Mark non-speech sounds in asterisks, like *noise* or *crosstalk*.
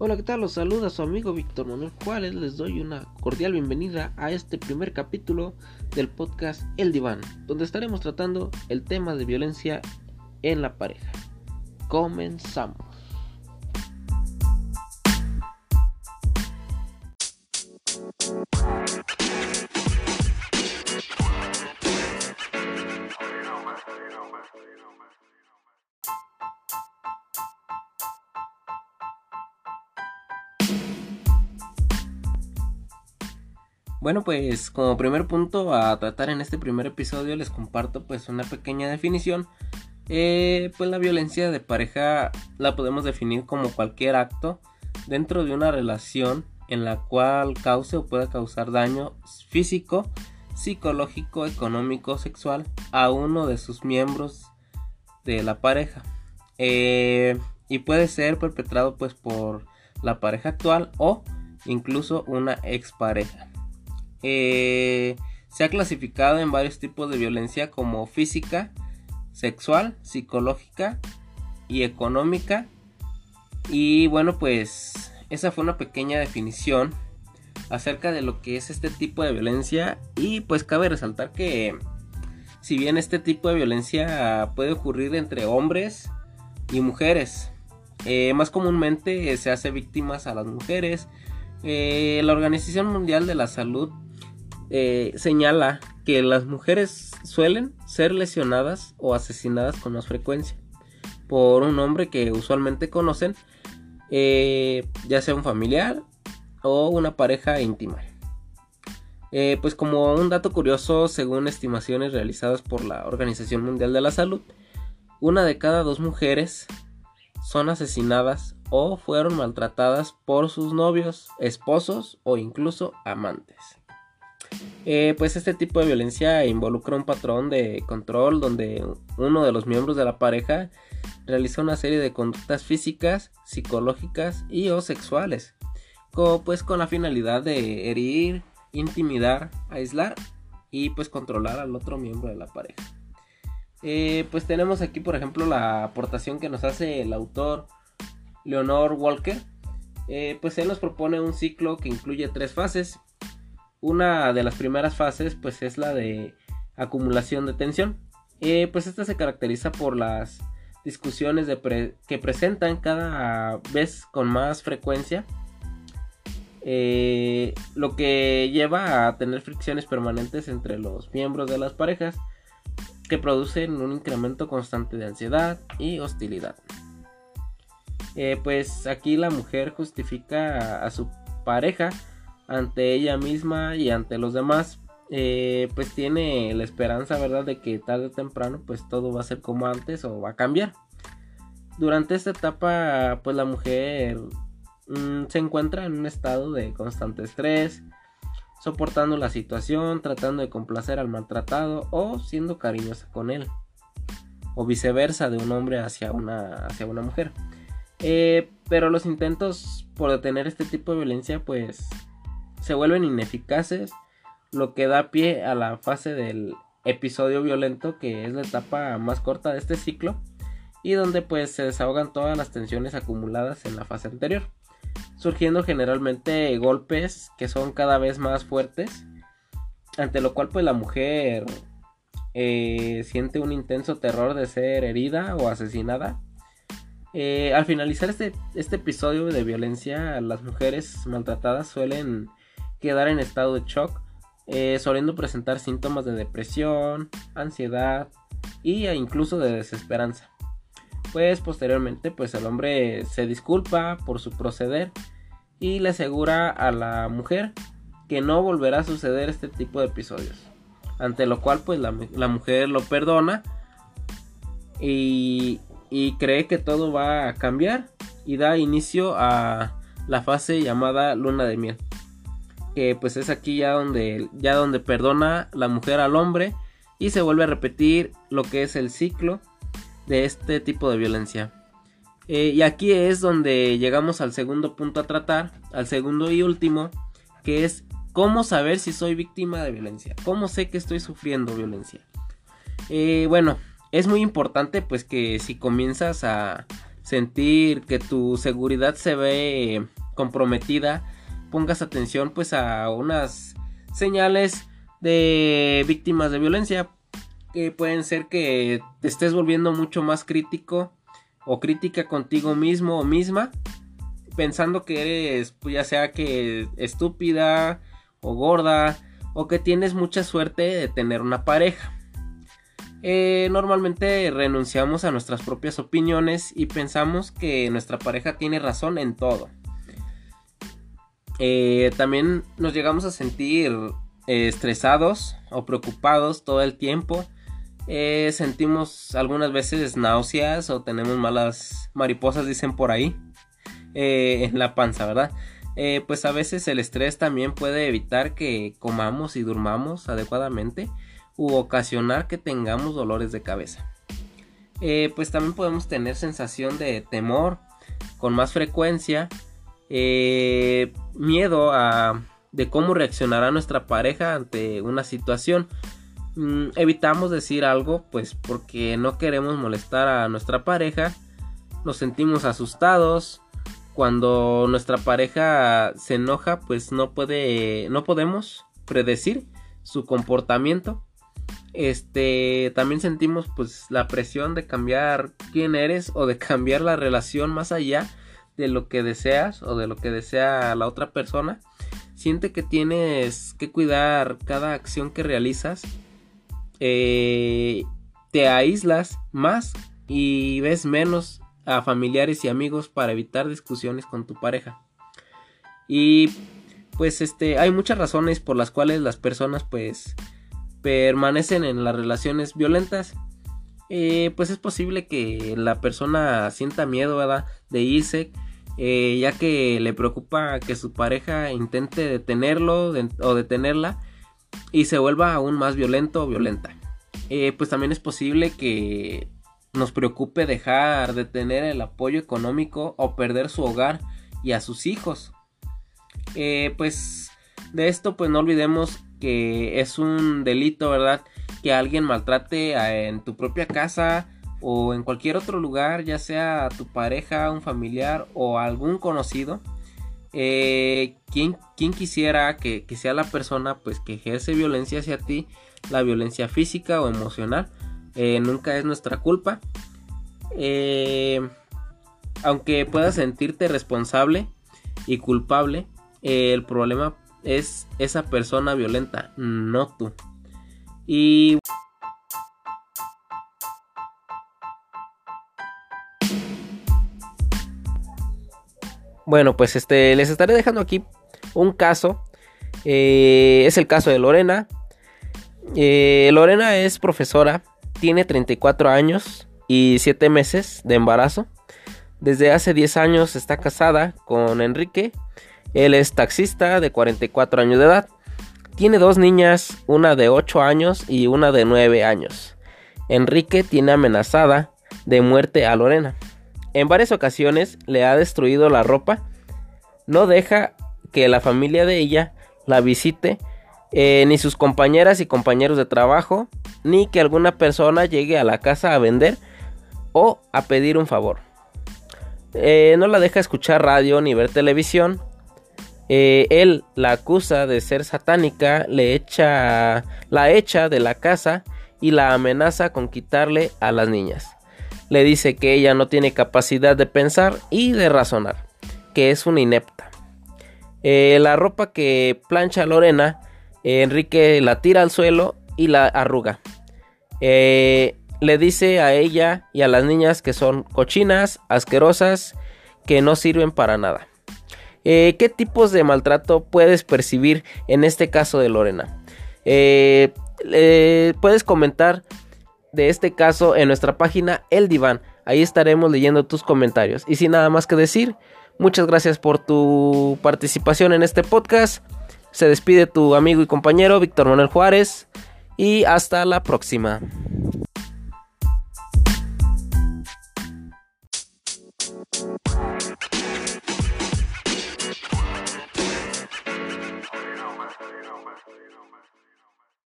Hola, ¿qué tal? Los saluda su amigo Víctor Manuel Juárez. Les doy una cordial bienvenida a este primer capítulo del podcast El Diván, donde estaremos tratando el tema de violencia en la pareja. Comenzamos. Bueno, pues como primer punto a tratar en este primer episodio les comparto pues una pequeña definición. Eh, pues la violencia de pareja la podemos definir como cualquier acto dentro de una relación en la cual cause o pueda causar daño físico, psicológico, económico, sexual a uno de sus miembros de la pareja. Eh, y puede ser perpetrado pues por la pareja actual o incluso una expareja. Eh, se ha clasificado en varios tipos de violencia como física, sexual, psicológica y económica. Y bueno, pues esa fue una pequeña definición acerca de lo que es este tipo de violencia. Y pues cabe resaltar que si bien este tipo de violencia puede ocurrir entre hombres y mujeres, eh, más comúnmente se hace víctimas a las mujeres. Eh, la Organización Mundial de la Salud eh, señala que las mujeres suelen ser lesionadas o asesinadas con más frecuencia por un hombre que usualmente conocen, eh, ya sea un familiar o una pareja íntima. Eh, pues como un dato curioso, según estimaciones realizadas por la Organización Mundial de la Salud, una de cada dos mujeres son asesinadas o fueron maltratadas por sus novios, esposos o incluso amantes. Eh, pues este tipo de violencia involucra un patrón de control donde uno de los miembros de la pareja realiza una serie de conductas físicas, psicológicas y o sexuales, pues con la finalidad de herir, intimidar, aislar y pues controlar al otro miembro de la pareja. Eh, pues tenemos aquí por ejemplo la aportación que nos hace el autor Leonor Walker. Eh, pues él nos propone un ciclo que incluye tres fases una de las primeras fases pues es la de acumulación de tensión. Eh, pues esta se caracteriza por las discusiones que presentan cada vez con más frecuencia. Eh, lo que lleva a tener fricciones permanentes entre los miembros de las parejas que producen un incremento constante de ansiedad y hostilidad. Eh, pues aquí la mujer justifica a su pareja ante ella misma y ante los demás, eh, pues tiene la esperanza, ¿verdad?, de que tarde o temprano, pues todo va a ser como antes o va a cambiar. Durante esta etapa, pues la mujer mm, se encuentra en un estado de constante estrés, soportando la situación, tratando de complacer al maltratado o siendo cariñosa con él. O viceversa de un hombre hacia una, hacia una mujer. Eh, pero los intentos por detener este tipo de violencia pues se vuelven ineficaces, lo que da pie a la fase del episodio violento, que es la etapa más corta de este ciclo, y donde pues se desahogan todas las tensiones acumuladas en la fase anterior, surgiendo generalmente golpes que son cada vez más fuertes, ante lo cual pues la mujer eh, siente un intenso terror de ser herida o asesinada. Eh, al finalizar este, este episodio de violencia, las mujeres maltratadas suelen quedar en estado de shock, eh, soliendo presentar síntomas de depresión, ansiedad e incluso de desesperanza. Pues posteriormente pues el hombre se disculpa por su proceder y le asegura a la mujer que no volverá a suceder este tipo de episodios. Ante lo cual pues la, mujer lo perdona y, y cree que todo va a cambiar y da inicio a la fase llamada luna de miel que pues es aquí ya donde, ya donde perdona la mujer al hombre y se vuelve a repetir lo que es el ciclo de este tipo de violencia. Eh, y aquí es donde llegamos al segundo punto a tratar, al segundo y último, que es cómo saber si soy víctima de violencia, cómo sé que estoy sufriendo violencia. Eh, bueno, es muy importante pues que si comienzas a sentir que tu seguridad se ve comprometida, pongas atención pues a unas señales de víctimas de violencia que pueden ser que te estés volviendo mucho más crítico o crítica contigo mismo o misma pensando que eres pues, ya sea que estúpida o gorda o que tienes mucha suerte de tener una pareja eh, normalmente renunciamos a nuestras propias opiniones y pensamos que nuestra pareja tiene razón en todo. Eh, también nos llegamos a sentir eh, estresados o preocupados todo el tiempo. sentimos algunas veces náuseas o tenemos malas mariposas, dicen por ahí, en la panza, ¿verdad? pues a veces el estrés también puede evitar que comamos y durmamos adecuadamente u ocasionar que tengamos dolores de cabeza. Eh, pues también podemos tener sensación de temor con más frecuencia, eh, miedo a de cómo reaccionará nuestra pareja ante una situación. Mm, evitamos decir algo pues porque no queremos molestar a nuestra pareja. Nos sentimos asustados. Cuando nuestra pareja se enoja pues no puede no podemos predecir su comportamiento este también sentimos pues la presión de cambiar quién eres o de *laughs* cambiar la relación más allá de lo que deseas o de lo que desea la otra persona siente que tienes que cuidar cada acción que realizas eh, te aíslas más y ves menos a familiares y amigos para evitar discusiones con tu pareja. Y pues este hay muchas razones por las cuales las personas pues permanecen en las relaciones violentas, eh, pues es posible que la persona sienta miedo de irse, eh, ya que le preocupa que su pareja intente detenerlo o detenerla y se vuelva aún más violento o violenta. Eh, pues también es posible que nos preocupe dejar de tener el apoyo económico o perder su hogar y a sus hijos. pues de esto pues no olvidemos que es un delito, ¿verdad? Que alguien maltrate en tu propia casa o en cualquier otro lugar, ya sea tu pareja, un familiar o algún conocido. Eh, ¿quién, quisiera que, sea la persona pues que ejerce violencia hacia ti, la violencia física o emocional? Eh, nunca es nuestra culpa. Eh, aunque puedas sentirte responsable y culpable, el problema es esa persona violenta, no tú. Y bueno, pues este les estaré dejando aquí un caso. Eh, es el caso de Lorena. Eh, Lorena es profesora, tiene 34 años y 7 meses de embarazo. Desde hace 10 años está casada con Enrique él es taxista de 44 años de edad. Tiene dos niñas, una de 8 años y una de 9 años. Enrique tiene amenazada de muerte a Lorena. En varias ocasiones le ha destruido la ropa. No deja que la familia de ella la visite, eh, ni sus compañeras y compañeros de trabajo, ni que alguna persona llegue a la casa a vender o a pedir un favor. Eh, no la deja escuchar radio ni ver televisión. Eh, él la acusa de ser satánica, le echa, la echa de la casa y la amenaza con quitarle a las niñas. Le dice que ella no tiene capacidad de pensar y de razonar, que es una inepta. Eh, la ropa que plancha Lorena, eh, Enrique la tira al suelo y la arruga. le dice a ella y a las niñas que son cochinas, asquerosas, que no sirven para nada. Eh, ¿Qué tipos de maltrato puedes percibir en este caso de Lorena? Eh, puedes comentar de este caso en nuestra página El Diván. Ahí estaremos leyendo tus comentarios. Y sin nada más que decir, muchas gracias por tu participación en este podcast. Se despide tu amigo y compañero Víctor Manuel Juárez. Y hasta la próxima.